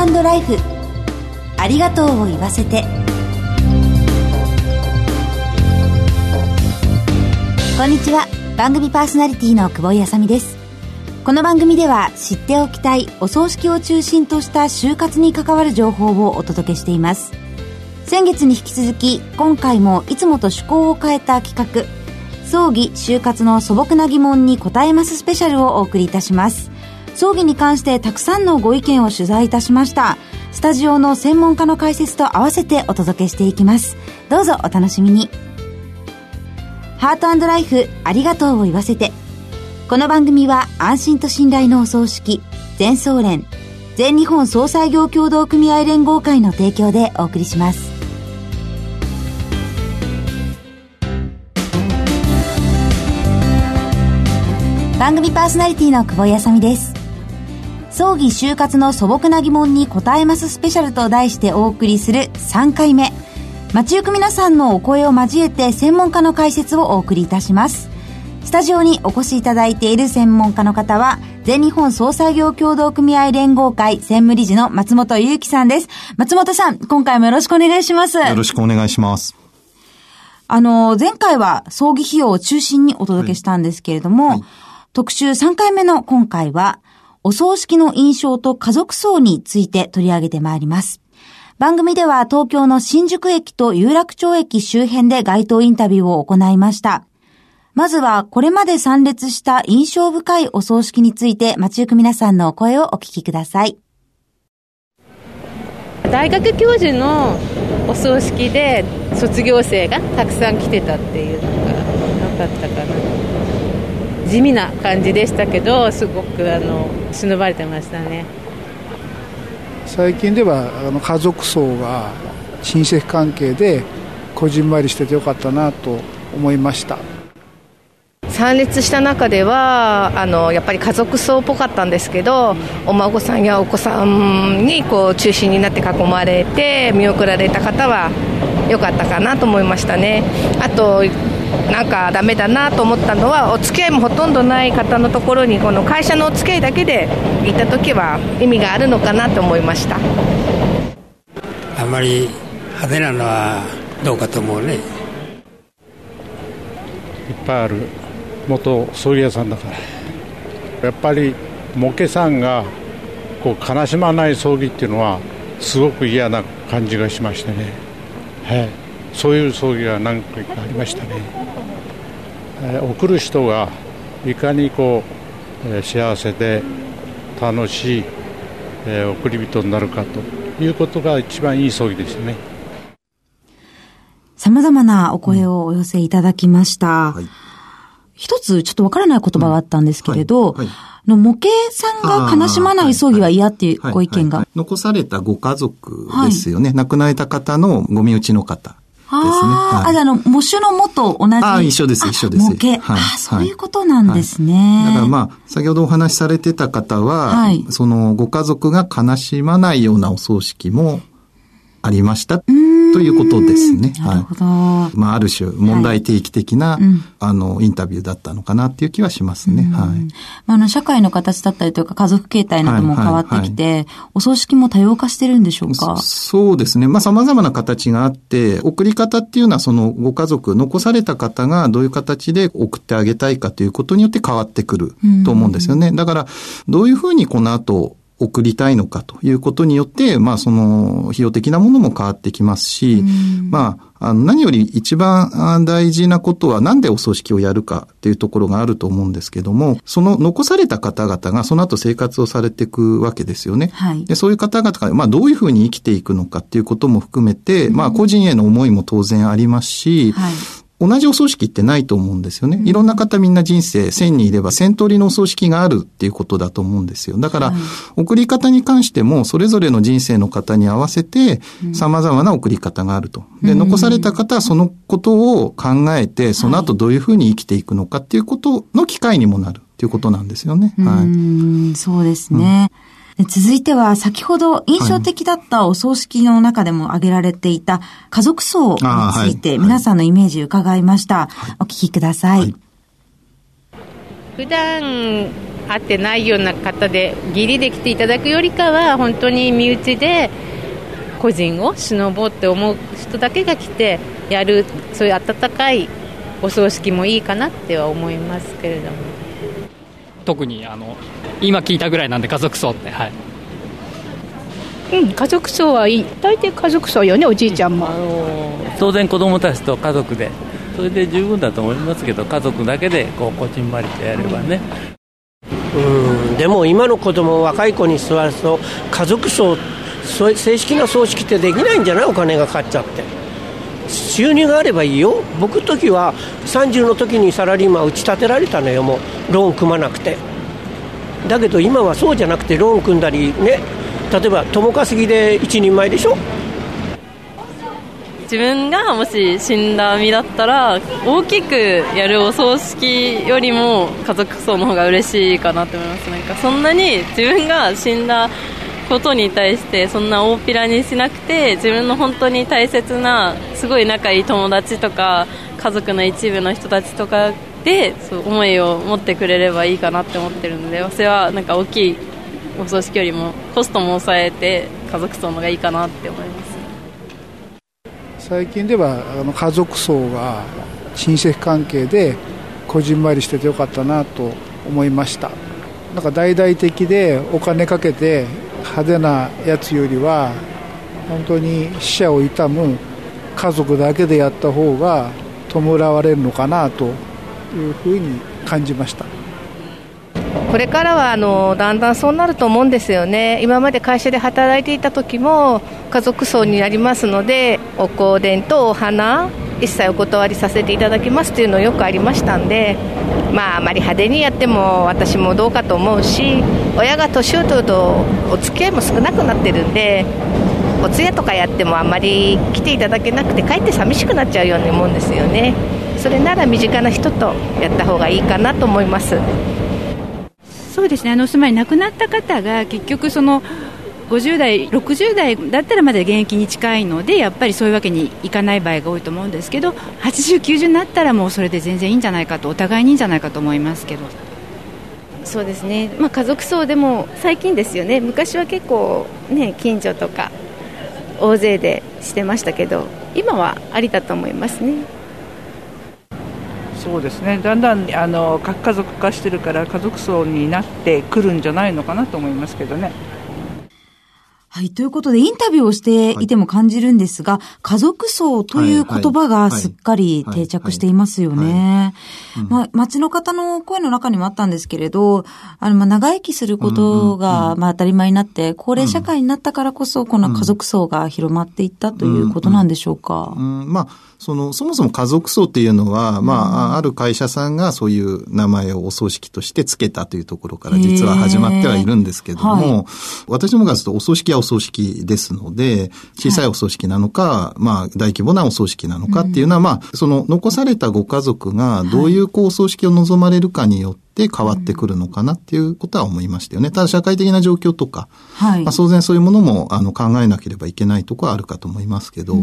ートライフ。ありがとうを言わせて。こんにちは。番組パーソナリティの久保井あさみです。この番組では知っておきたいお葬式を中心とした就活に関わる情報をお届けしています。先月に引き続き今回もいつもと趣向を変えた企画葬儀就活の素朴な疑問に答えますスペシャルをお送りいたします。葬儀に関してたくさんのご意見を取材いたしました。スタジオの専門家の解説と合わせてお届けしていきます。どうぞお楽しみに。ハートライフありがとうを言わせて。この番組は安心と信頼のお葬式全総連全日本総裁業協同組合連合会の提供でお送りします。番組パーソナリティの久保井あさみです。葬儀就活の素朴な疑問に答えますスペシャルと題してお送りする3回目。街行く皆さんのお声を交えて専門家の解説をお送りいたします。スタジオにお越しいただいている専門家の方は全日本総裁業協同組合連合会専務理事の松本祐樹さんです。松本さん今回もよろしくお願いします。よろしくお願いします。あの前回は葬儀費用を中心にお届けしたんですけれども、はい。はい特集3回目の今回は、お葬式の印象と家族葬について取り上げてまいります。番組では東京の新宿駅と有楽町駅周辺で街頭インタビューを行いました。まずはこれまで参列した印象深いお葬式について街行く皆さんのお声をお聞きください。大学教授のお葬式で卒業生がたくさん来てたっていうのが良かったかな。地味な感じでしたけどすごくあの忍ばれてましたね。最近ではあの家族葬が親戚関係でこじんまりしててよかったなと思いました。参列した中ではあのやっぱり家族葬っぽかったんですけどお孫さんやお子さんにこう中心になって囲まれて見送られた方は良かったかなと思いましたね。あとなんかダメだなと思ったのはお付き合いもほとんどない方のところにこの会社のお付き合いだけで行った時は意味があるのかなと思いました。あまり派手なのはどうかと思うね。いっぱいある元葬儀屋さんだから。やっぱりモケさんがこう悲しまない葬儀っていうのはすごく嫌な感じがしましてね。はい。そういう葬儀が何回かありましたね、えー、送る人がいかにこう、えー、幸せで楽しい、えー、送り人になるかということが一番いい葬儀ですね。様々なお声をお寄せいただきました、うんはい、一つちょっとわからない言葉があったんですけれど、うんはい。はい。の模型さんが悲しまない葬儀は嫌っていうご意見が。残されたご家族ですよね。亡くなられた方のご身内の方。あ、はい、あ、あの、模種のもと同じ。あ一緒です、一緒です。模型。はい、あそういうことなんですね。はい、だからまあ、先ほどお話しされてた方は、はい、そのご家族が悲しまないようなお葬式もありました。うんということですね。なるほど。はい、まあ、ある種、問題提起的な、はいうん、あの、インタビューだったのかなっていう気はしますね。はい。まあ、あの、社会の形だったりというか、家族形態なども変わってきて、はいはいはい、お葬式も多様化してるんでしょうか？そうですね。まあ、様々な形があって、送り方っていうのは、その、ご家族、残された方がどういう形で送ってあげたいかということによって変わってくると思うんですよね。だから、どういうふうにこの後、送りたいのかということによって、まあその費用的なものも変わってきますし、まあ、あの何より一番大事なことはなんでお葬式をやるかっていうところがあると思うんですけども、その残された方々がその後生活をされていくわけですよね。はい、でそういう方々が、まあどういうふうに生きていくのかっていうことも含めて、まあ個人への思いも当然ありますし、はい同じお葬式ってないと思うんですよね。いろんな方みんな人生1000人いれば1000通りのお葬式があるっていうことだと思うんですよ。だから、送り方に関してもそれぞれの人生の方に合わせて様々な送り方があると。で、残された方はそのことを考えて、その後どういうふうに生きていくのかっていうことの機会にもなるっていうことなんですよね。はい。そうですね。うん続いては先ほど印象的だったお葬式の中でも挙げられていた家族葬について皆さんのイメージ伺いました。お聞きください。普段合ってないような方で義理で来ていただくよりかは本当に身内で個人を忍ぼうって思う人だけが来てやるそういう温かいお葬式もいいかなっては思いますけれども特にあの今聞いたぐらいなんで家族葬ってはい。うん家族葬はいい。大抵家族葬よねおじいちゃんも、あの当然子供たちと家族でそれで十分だと思いますけど家族だけでこうこじんまりとやればね、うんでも今の子供若い子に座ると家族葬正式な葬式ってできないんじゃない？お金がかかっちゃって収入があればいいよ。僕の時は30の時にサラリーマン打ち立てられたのよ。もうローン組まなくて。だけど今はそうじゃなくてローン組んだりね。例えば共稼ぎで一人前でしょ？自分がもし死んだ身だったら大きくやるお葬式よりも家族葬の方が嬉しいかなと思います。なんかそんなに自分が死んだことに対してそんな大っぴらにしなくて自分の本当に大切なすごい仲いい友達とか家族の一部の人たちとかでそう思いを持ってくれればいいかなって思ってるので私はなんか大きいお葬式よりもコストも抑えて家族葬のがいいかなって思います。最近ではあの家族葬が親戚関係でこじんまりしててよかったなと思いました。なんか大々的でお金かけて派手なやつよりは本当に死者を悼む家族だけでやった方が弔われるのかなというふうに感じました。これからはあのだんだんそうなると思うんですよね、今まで会社で働いていた時も家族葬になりますので、お香典とお花、一切お断りさせていただきますというのよくありましたんで、まあ、あまり派手にやっても私もどうかと思うし、親が年を取るとお付き合いも少なくなってるんで、お通夜とかやってもあんまり来ていただけなくて、かえって寂しくなっちゃうように思うんですよね。それなら身近な人とやった方がいいかなと思います。そうですねあのつまり亡くなった方が結局その50代、60代だったらまだ現役に近いのでやっぱりそういうわけにいかない場合が多いと思うんですけど80、90になったらもうそれで全然いいんじゃないかとお互いにいいんじゃないかと思いますけど。そうですね、まあ、家族葬でも最近ですよね昔は結構、ね、近所とか大勢でしてましたけど今はありだと思いますね。そうですねだんだんあの核家族化してるから家族葬になってくるんじゃないのかなと思いますけどね。はい。ということで、インタビューをしてい。ても感じるんですが、はい、家族葬という言葉がすっかり定着していますよね。まあ、街の方の声の中にもあったんですけれど、あの、まあ、長生きすることが、まあ、当たり前になって、高齢社会になったからこそ、この家族葬が広まっていったということなんでしょうか？うん、まあその、そもそも家族葬っていうのは、まあ、ある会社さんがそういう名前をお葬式として付けたというところから実は始まってはいるんですけども、はい、私どもがするとお葬式はお葬式ですので、小さいお葬式なのか、はい、まあ、大規模なお葬式なのかっていうのは、まあ、その残されたご家族がどういうこうお葬式を望まれるかによって、って変わってくるのかなっていうことは思いましたよね。ただ社会的な状況とか、はい、まあ、当然そういうものもあの考えなければいけないところはあるかと思いますけど、はい。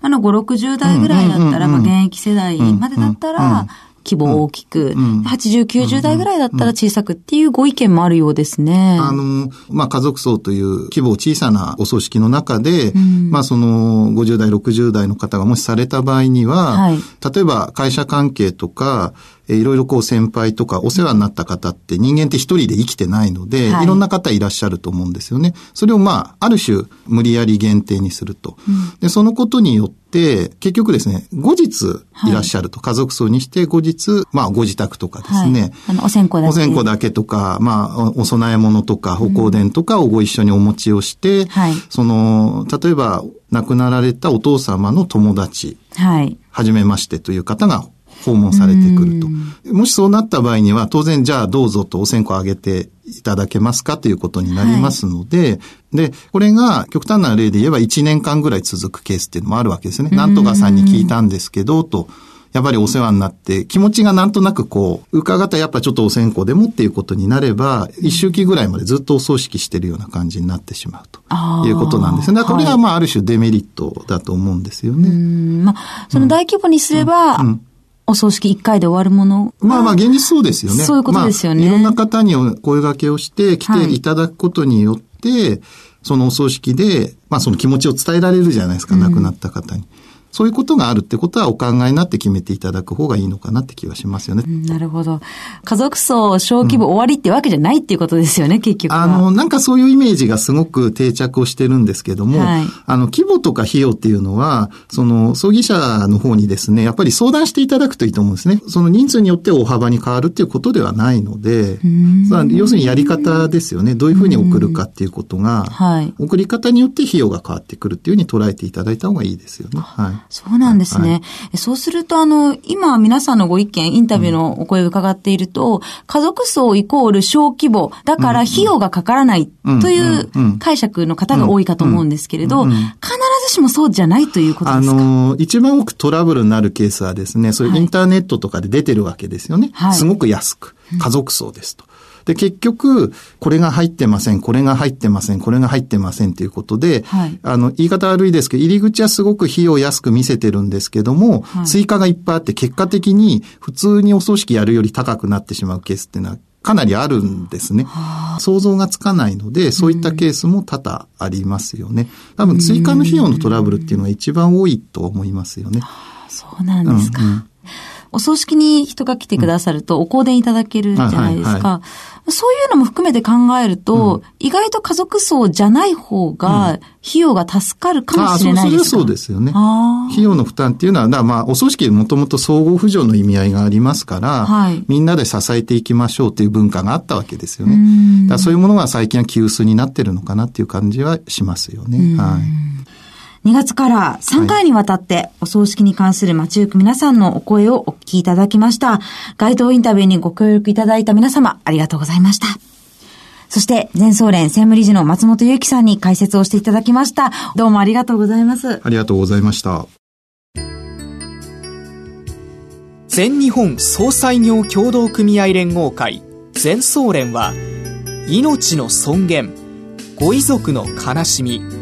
あの5、60代ぐらいだったら、まあ現役世代までだったら、規模を大きく、うん、80、90代ぐらいだったら小さくっていうご意見もあるようですね。あの、まあ、家族葬という規模小さなお葬式の中で、うん、まあ、その50代、60代の方がもしされた場合には、はい、例えば会社関係とか、いろいろこう先輩とかお世話になった方って人間って一人で生きてないので、はい、いろんな方いらっしゃると思うんですよね。それをまあ、ある種無理やり限定にすると。うん、で、そのことによって、結局ですね、後日いらっしゃると、はい、家族葬にして後日、まあご自宅とかですね。はい、あの、お線香だけ。お線香だけとか、まあ、お供え物とか、歩行伝とかをご一緒にお持ちをして、うん、はい、その、例えば、亡くなられたお父様の友達、はい。はじめましてという方が訪問されてくると。もしそうなった場合には、当然じゃあどうぞとお線香あげていただけますかということになりますので、はい、で、これが極端な例で言えば1年間ぐらい続くケースっていうのもあるわけですね。なんとかさんに聞いたんですけど、と。やっぱりお世話になって、気持ちがなんとなくこう、伺ったやっぱちょっとお線香でもっていうことになれば、一周期ぐらいまでずっとお葬式してるような感じになってしまうということなんですね。だからこれがまあある種デメリットだと思うんですよね。まあ、その大規模にすれば、うんうんおお葬式1回で終わるものまあまあ現実そうですよね。そういうことですよね。まあ、いろんな方にお声掛けをして来ていただくことによって、はい、そのお葬式で、まあその気持ちを伝えられるじゃないですか、亡くなった方に。そういうことがあるってことはお考えになって決めていただく方がいいのかなって気はしますよね。なるほど。家族層小規模終わりってわけじゃないっていうことですよね、うん、結局あの、なんかそういうイメージがすごく定着をしてるんですけども、はい、あの、規模とか費用っていうのは、その、葬儀者の方にですね、やっぱり相談していただくといいと思うんですね。その人数によって大幅に変わるっていうことではないので、要するにやり方ですよね。どういうふうに送るかっていうことが、はい、送り方によって費用が変わってくるっていうふうに捉えていただいた方がいいですよね。はい。そうなんですね。ね。はい、そうすると、あの、今皆さんのご意見、インタビューのお声を伺っていると、うん、家族層イコール小規模、だから費用がかからないという解釈の方が多いかと思うんですけれど、必ずしもそうじゃないということですか？あの、一番多くトラブルになるケースはですね、そういうインターネットとかで出てるわけですよね。はい、すごく安く。家族層ですと。で、結局、これが入ってません、これが入ってません、これが入ってませんということで、はい、あの、言い方悪いですけど、入り口はすごく費用安く見せてるんですけども、はい、追加がいっぱいあって、結果的に普通にお葬式やるより高くなってしまうケースっていうのはかなりあるんですね。想像がつかないので、そういったケースも多々ありますよね。多分追加の費用のトラブルっていうのが一番多いと思いますよね。そうなんですか。うんうんお葬式に人が来てくださるとお香典いただけるじゃないですか。そういうのも含めて考えると、うん、意外と家族層じゃない方が、費用が助かるかもしれないですか、うん、そうですよね。費用の負担っていうのは、まあ、お葬式もともと総合扶助の意味合いがありますから、はい、みんなで支えていきましょうという文化があったわけですよね。だそういうものが最近は急須になってるのかなっていう感じはしますよね。はい。2月から3回にわたってお葬式に関する街行く皆さんのお声をお聞きいただきました。街頭インタビューにご協力いただいた皆様、ありがとうございました。そして、全総連専務理事の松本祐樹さんに解説をしていただきました。どうもありがとうございます。ありがとうございました。全日本総裁業協同組合連合会全総連は命の尊厳ご遺族の悲しみ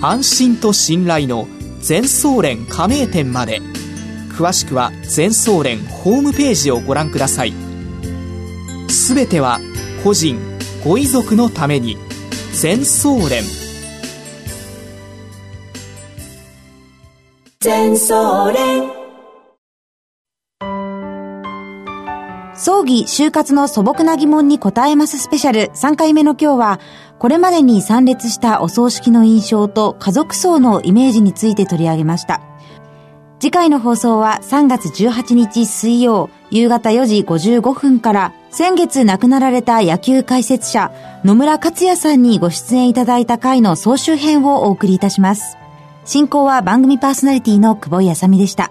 安心と信頼の全総連加盟店まで。詳しくは全総連ホームページをご覧ください。すべては個人ご遺族のために。全総連。全総連。葬儀、就活の素朴な疑問に答えますスペシャル3回目の今日はこれまでに参列したお葬式の印象と家族葬のイメージについて取り上げました。次回の放送は3月18日水曜夕方4時55分から先月亡くなられた野球解説者野村克也さんにご出演いただいた回の総集編をお送りいたします。進行は番組パーソナリティの久保井あさみでした。